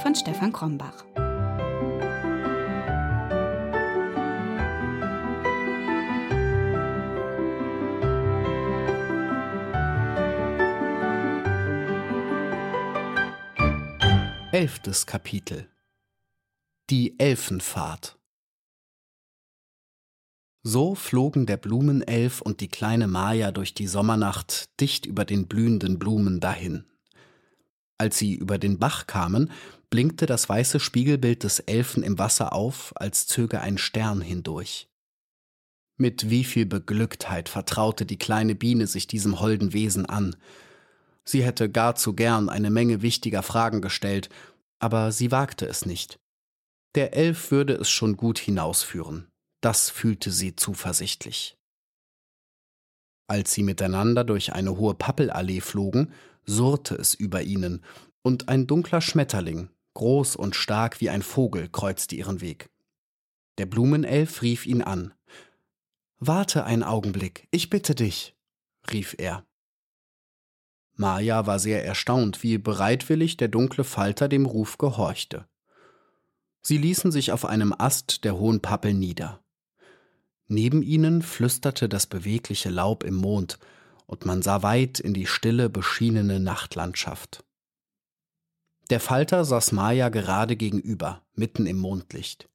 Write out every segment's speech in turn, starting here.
von Stefan Krombach. Elftes Kapitel Die Elfenfahrt So flogen der Blumenelf und die kleine Maya durch die Sommernacht dicht über den blühenden Blumen dahin. Als sie über den Bach kamen, blinkte das weiße Spiegelbild des Elfen im Wasser auf, als zöge ein Stern hindurch. Mit wie viel Beglücktheit vertraute die kleine Biene sich diesem holden Wesen an. Sie hätte gar zu gern eine Menge wichtiger Fragen gestellt, aber sie wagte es nicht. Der Elf würde es schon gut hinausführen, das fühlte sie zuversichtlich. Als sie miteinander durch eine hohe Pappelallee flogen, surrte es über ihnen, und ein dunkler Schmetterling, groß und stark wie ein Vogel, kreuzte ihren Weg. Der Blumenelf rief ihn an. Warte einen Augenblick, ich bitte dich, rief er. Maja war sehr erstaunt, wie bereitwillig der dunkle Falter dem Ruf gehorchte. Sie ließen sich auf einem Ast der hohen Pappel nieder. Neben ihnen flüsterte das bewegliche Laub im Mond, und man sah weit in die stille, beschienene Nachtlandschaft. Der Falter saß Maja gerade gegenüber, mitten im Mondlicht.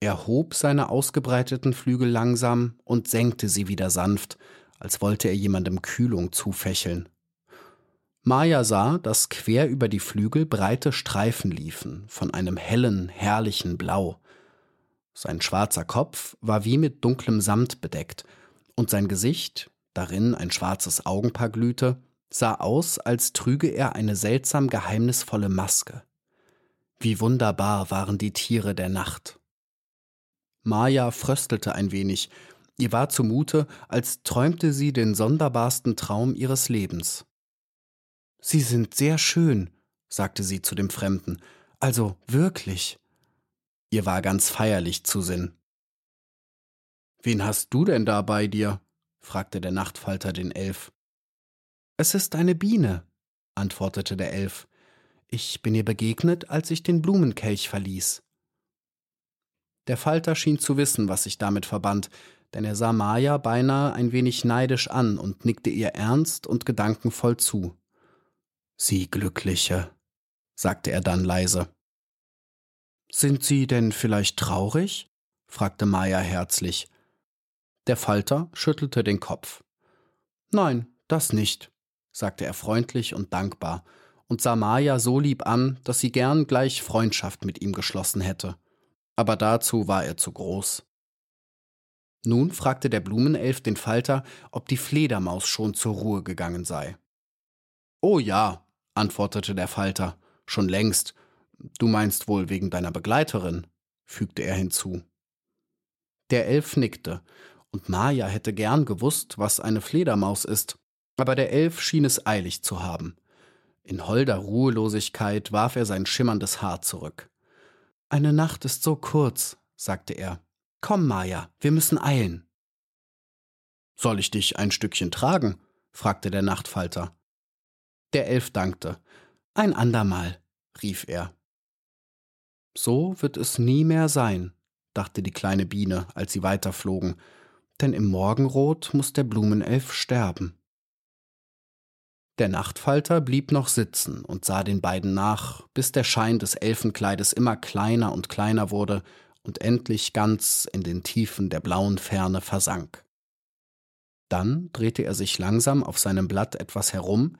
Er hob seine ausgebreiteten Flügel langsam und senkte sie wieder sanft, als wollte er jemandem Kühlung zufächeln. Maya sah, dass quer über die Flügel breite Streifen liefen, von einem hellen, herrlichen Blau. Sein schwarzer Kopf war wie mit dunklem Samt bedeckt, und sein Gesicht, darin ein schwarzes Augenpaar glühte, sah aus, als trüge er eine seltsam geheimnisvolle Maske. Wie wunderbar waren die Tiere der Nacht. Maya fröstelte ein wenig, ihr war zumute, als träumte sie den sonderbarsten Traum ihres Lebens. Sie sind sehr schön, sagte sie zu dem Fremden. Also wirklich. Ihr war ganz feierlich zu Sinn. Wen hast du denn da bei dir? fragte der Nachtfalter den Elf. Es ist eine Biene, antwortete der Elf. Ich bin ihr begegnet, als ich den Blumenkelch verließ. Der Falter schien zu wissen, was sich damit verband, denn er sah Maja beinahe ein wenig neidisch an und nickte ihr ernst und gedankenvoll zu. Sie Glückliche, sagte er dann leise. Sind Sie denn vielleicht traurig? fragte Maya herzlich. Der Falter schüttelte den Kopf. Nein, das nicht, sagte er freundlich und dankbar und sah Maya so lieb an, dass sie gern gleich Freundschaft mit ihm geschlossen hätte. Aber dazu war er zu groß. Nun fragte der Blumenelf den Falter, ob die Fledermaus schon zur Ruhe gegangen sei. Oh ja, antwortete der Falter. Schon längst. Du meinst wohl wegen deiner Begleiterin, fügte er hinzu. Der Elf nickte, und Maja hätte gern gewusst, was eine Fledermaus ist, aber der Elf schien es eilig zu haben. In holder Ruhelosigkeit warf er sein schimmerndes Haar zurück. Eine Nacht ist so kurz, sagte er. Komm, Maja, wir müssen eilen. Soll ich dich ein Stückchen tragen? fragte der Nachtfalter. Der Elf dankte. Ein andermal, rief er. So wird es nie mehr sein, dachte die kleine Biene, als sie weiterflogen, denn im Morgenrot muss der Blumenelf sterben. Der Nachtfalter blieb noch sitzen und sah den beiden nach, bis der Schein des Elfenkleides immer kleiner und kleiner wurde und endlich ganz in den Tiefen der blauen Ferne versank. Dann drehte er sich langsam auf seinem Blatt etwas herum,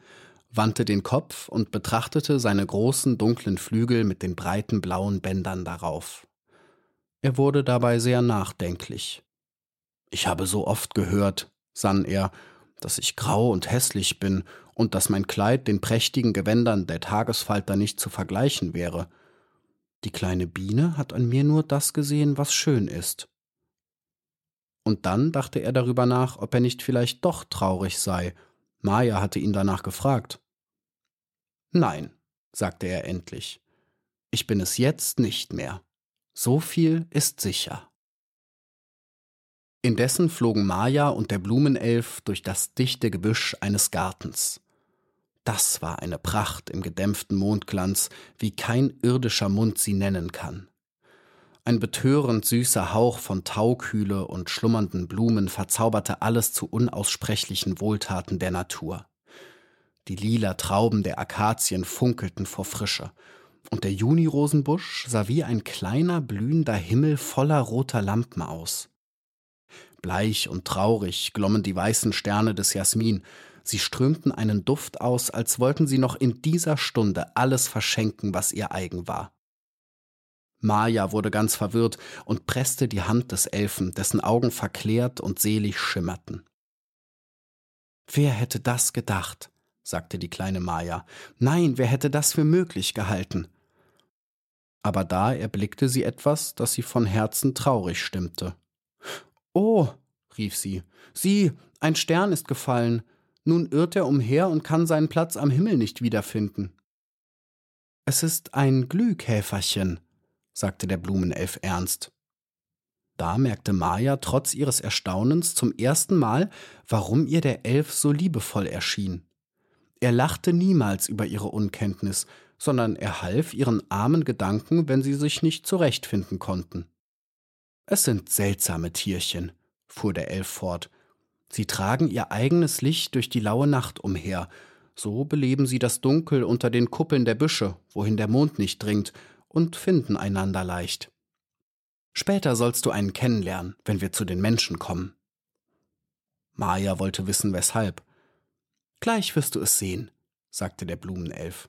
wandte den Kopf und betrachtete seine großen dunklen Flügel mit den breiten blauen Bändern darauf. Er wurde dabei sehr nachdenklich. Ich habe so oft gehört, sann er, dass ich grau und hässlich bin und dass mein Kleid den prächtigen Gewändern der Tagesfalter nicht zu vergleichen wäre. Die kleine Biene hat an mir nur das gesehen, was schön ist. Und dann dachte er darüber nach, ob er nicht vielleicht doch traurig sei. Maja hatte ihn danach gefragt. Nein, sagte er endlich, ich bin es jetzt nicht mehr. So viel ist sicher. Indessen flogen Maja und der Blumenelf durch das dichte Gebüsch eines Gartens. Das war eine Pracht im gedämpften Mondglanz, wie kein irdischer Mund sie nennen kann. Ein betörend süßer Hauch von Taukühle und schlummernden Blumen verzauberte alles zu unaussprechlichen Wohltaten der Natur. Die lila Trauben der Akazien funkelten vor Frische, und der Junirosenbusch sah wie ein kleiner blühender Himmel voller roter Lampen aus. Bleich und traurig glommen die weißen Sterne des Jasmin, sie strömten einen Duft aus, als wollten sie noch in dieser Stunde alles verschenken, was ihr eigen war. Maja wurde ganz verwirrt und presste die Hand des Elfen, dessen Augen verklärt und selig schimmerten. Wer hätte das gedacht? sagte die kleine Maja. Nein, wer hätte das für möglich gehalten? Aber da erblickte sie etwas, das sie von Herzen traurig stimmte. Oh, rief sie, sieh, ein Stern ist gefallen. Nun irrt er umher und kann seinen Platz am Himmel nicht wiederfinden. Es ist ein Glühkäferchen, sagte der Blumenelf ernst. Da merkte Maja trotz ihres Erstaunens zum ersten Mal, warum ihr der Elf so liebevoll erschien. Er lachte niemals über ihre Unkenntnis, sondern er half ihren armen Gedanken, wenn sie sich nicht zurechtfinden konnten. Es sind seltsame Tierchen, fuhr der Elf fort. Sie tragen ihr eigenes Licht durch die laue Nacht umher, so beleben sie das Dunkel unter den Kuppeln der Büsche, wohin der Mond nicht dringt, und finden einander leicht. Später sollst du einen kennenlernen, wenn wir zu den Menschen kommen. Maja wollte wissen, weshalb. Gleich wirst du es sehen, sagte der Blumenelf.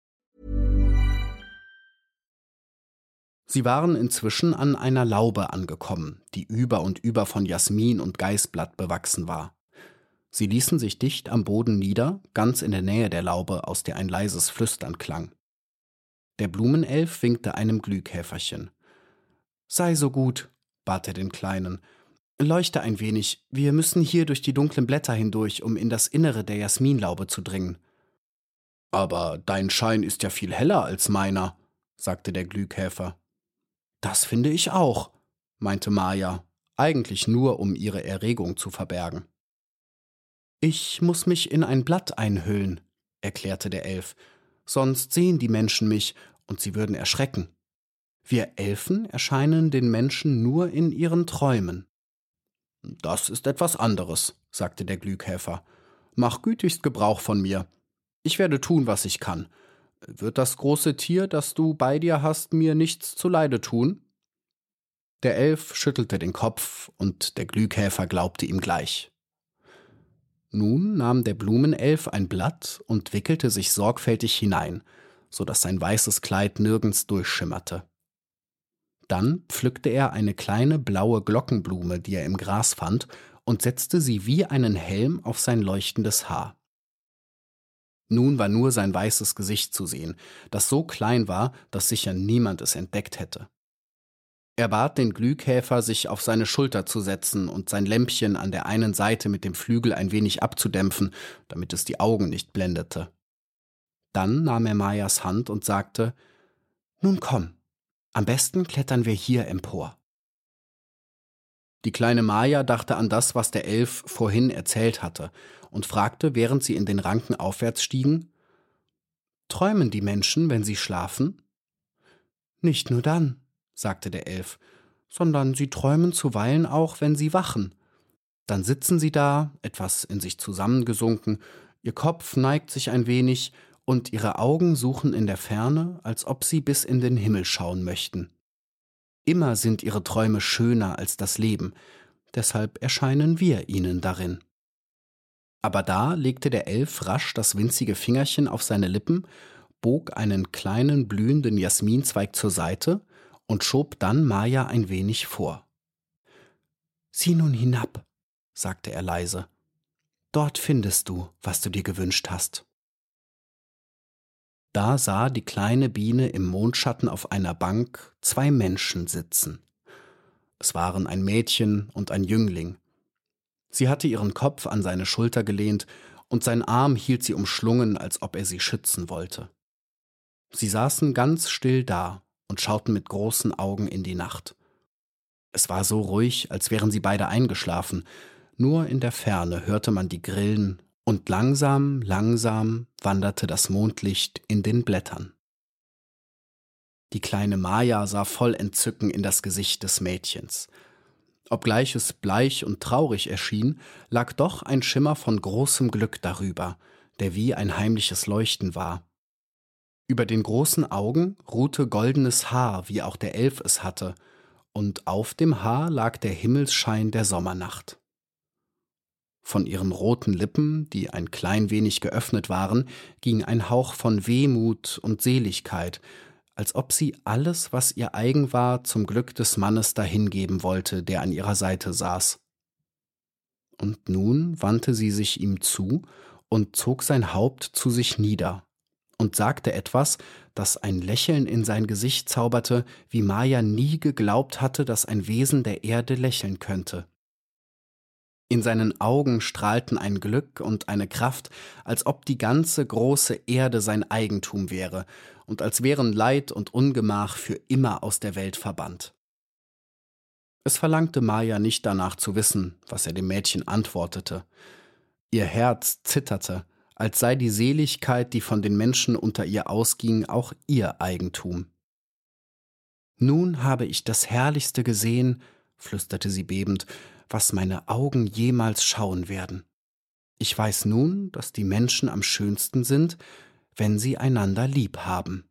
Sie waren inzwischen an einer Laube angekommen, die über und über von Jasmin und Geißblatt bewachsen war. Sie ließen sich dicht am Boden nieder, ganz in der Nähe der Laube, aus der ein leises Flüstern klang. Der Blumenelf winkte einem Glühkäferchen. Sei so gut, bat er den Kleinen, Leuchte ein wenig, wir müssen hier durch die dunklen Blätter hindurch, um in das Innere der Jasminlaube zu dringen. Aber dein Schein ist ja viel heller als meiner, sagte der Glühkäfer. Das finde ich auch, meinte Maja, eigentlich nur um ihre Erregung zu verbergen. Ich muss mich in ein Blatt einhüllen, erklärte der Elf, sonst sehen die Menschen mich und sie würden erschrecken. Wir Elfen erscheinen den Menschen nur in ihren Träumen. Das ist etwas anderes, sagte der Glühkäfer. Mach gütigst Gebrauch von mir. Ich werde tun, was ich kann. Wird das große Tier, das du bei dir hast, mir nichts zuleide tun? Der Elf schüttelte den Kopf, und der Glühkäfer glaubte ihm gleich. Nun nahm der Blumenelf ein Blatt und wickelte sich sorgfältig hinein, so dass sein weißes Kleid nirgends durchschimmerte. Dann pflückte er eine kleine blaue Glockenblume, die er im Gras fand, und setzte sie wie einen Helm auf sein leuchtendes Haar. Nun war nur sein weißes Gesicht zu sehen, das so klein war, dass sicher niemand es entdeckt hätte. Er bat den Glühkäfer, sich auf seine Schulter zu setzen und sein Lämpchen an der einen Seite mit dem Flügel ein wenig abzudämpfen, damit es die Augen nicht blendete. Dann nahm er Mayas Hand und sagte Nun komm, am besten klettern wir hier empor. Die kleine Maya dachte an das, was der Elf vorhin erzählt hatte, und fragte, während sie in den Ranken aufwärts stiegen Träumen die Menschen, wenn sie schlafen? Nicht nur dann, sagte der Elf, sondern sie träumen zuweilen auch, wenn sie wachen. Dann sitzen sie da, etwas in sich zusammengesunken, ihr Kopf neigt sich ein wenig, und ihre Augen suchen in der Ferne, als ob sie bis in den Himmel schauen möchten. Immer sind ihre Träume schöner als das Leben, deshalb erscheinen wir ihnen darin. Aber da legte der Elf rasch das winzige Fingerchen auf seine Lippen, bog einen kleinen blühenden Jasminzweig zur Seite und schob dann Maja ein wenig vor. Sieh nun hinab, sagte er leise. Dort findest du, was du dir gewünscht hast. Da sah die kleine Biene im Mondschatten auf einer Bank zwei Menschen sitzen. Es waren ein Mädchen und ein Jüngling. Sie hatte ihren Kopf an seine Schulter gelehnt, und sein Arm hielt sie umschlungen, als ob er sie schützen wollte. Sie saßen ganz still da und schauten mit großen Augen in die Nacht. Es war so ruhig, als wären sie beide eingeschlafen, nur in der Ferne hörte man die Grillen und langsam, langsam wanderte das Mondlicht in den Blättern. Die kleine Maja sah voll Entzücken in das Gesicht des Mädchens. Obgleich es bleich und traurig erschien, lag doch ein Schimmer von großem Glück darüber, der wie ein heimliches Leuchten war. Über den großen Augen ruhte goldenes Haar, wie auch der Elf es hatte, und auf dem Haar lag der Himmelsschein der Sommernacht. Von ihren roten Lippen, die ein klein wenig geöffnet waren, ging ein Hauch von Wehmut und Seligkeit, als ob sie alles, was ihr eigen war, zum Glück des Mannes dahingeben wollte, der an ihrer Seite saß. Und nun wandte sie sich ihm zu und zog sein Haupt zu sich nieder und sagte etwas, das ein Lächeln in sein Gesicht zauberte, wie Maya nie geglaubt hatte, dass ein Wesen der Erde lächeln könnte. In seinen Augen strahlten ein Glück und eine Kraft, als ob die ganze große Erde sein Eigentum wäre und als wären Leid und Ungemach für immer aus der Welt verbannt. Es verlangte Maya nicht danach zu wissen, was er dem Mädchen antwortete. Ihr Herz zitterte, als sei die Seligkeit, die von den Menschen unter ihr ausging, auch ihr Eigentum. Nun habe ich das Herrlichste gesehen, flüsterte sie bebend, was meine Augen jemals schauen werden. Ich weiß nun, dass die Menschen am schönsten sind, wenn sie einander lieb haben.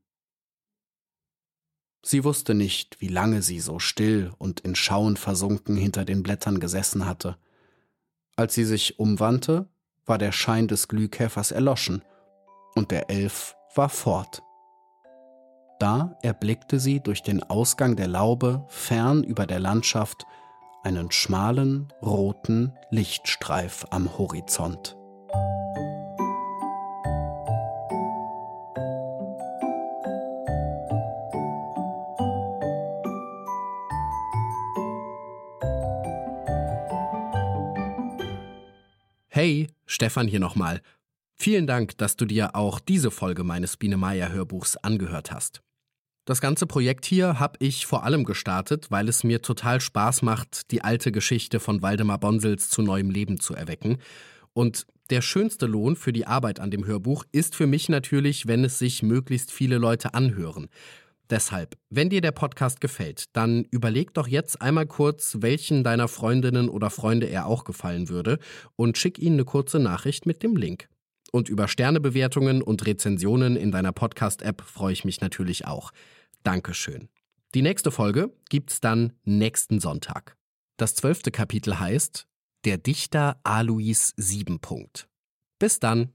Sie wusste nicht, wie lange sie so still und in Schauen versunken hinter den Blättern gesessen hatte. Als sie sich umwandte, war der Schein des Glühkäfers erloschen, und der Elf war fort. Da erblickte sie durch den Ausgang der Laube fern über der Landschaft einen schmalen roten Lichtstreif am Horizont. Hey, Stefan hier nochmal. Vielen Dank, dass du dir auch diese Folge meines Biene Meier Hörbuchs angehört hast. Das ganze Projekt hier habe ich vor allem gestartet, weil es mir total Spaß macht, die alte Geschichte von Waldemar Bonsels zu neuem Leben zu erwecken. Und der schönste Lohn für die Arbeit an dem Hörbuch ist für mich natürlich, wenn es sich möglichst viele Leute anhören. Deshalb, wenn dir der Podcast gefällt, dann überleg doch jetzt einmal kurz, welchen deiner Freundinnen oder Freunde er auch gefallen würde und schick ihnen eine kurze Nachricht mit dem Link. Und über Sternebewertungen und Rezensionen in deiner Podcast-App freue ich mich natürlich auch. Dankeschön. Die nächste Folge gibt's dann nächsten Sonntag. Das zwölfte Kapitel heißt Der Dichter Alois Siebenpunkt. Bis dann.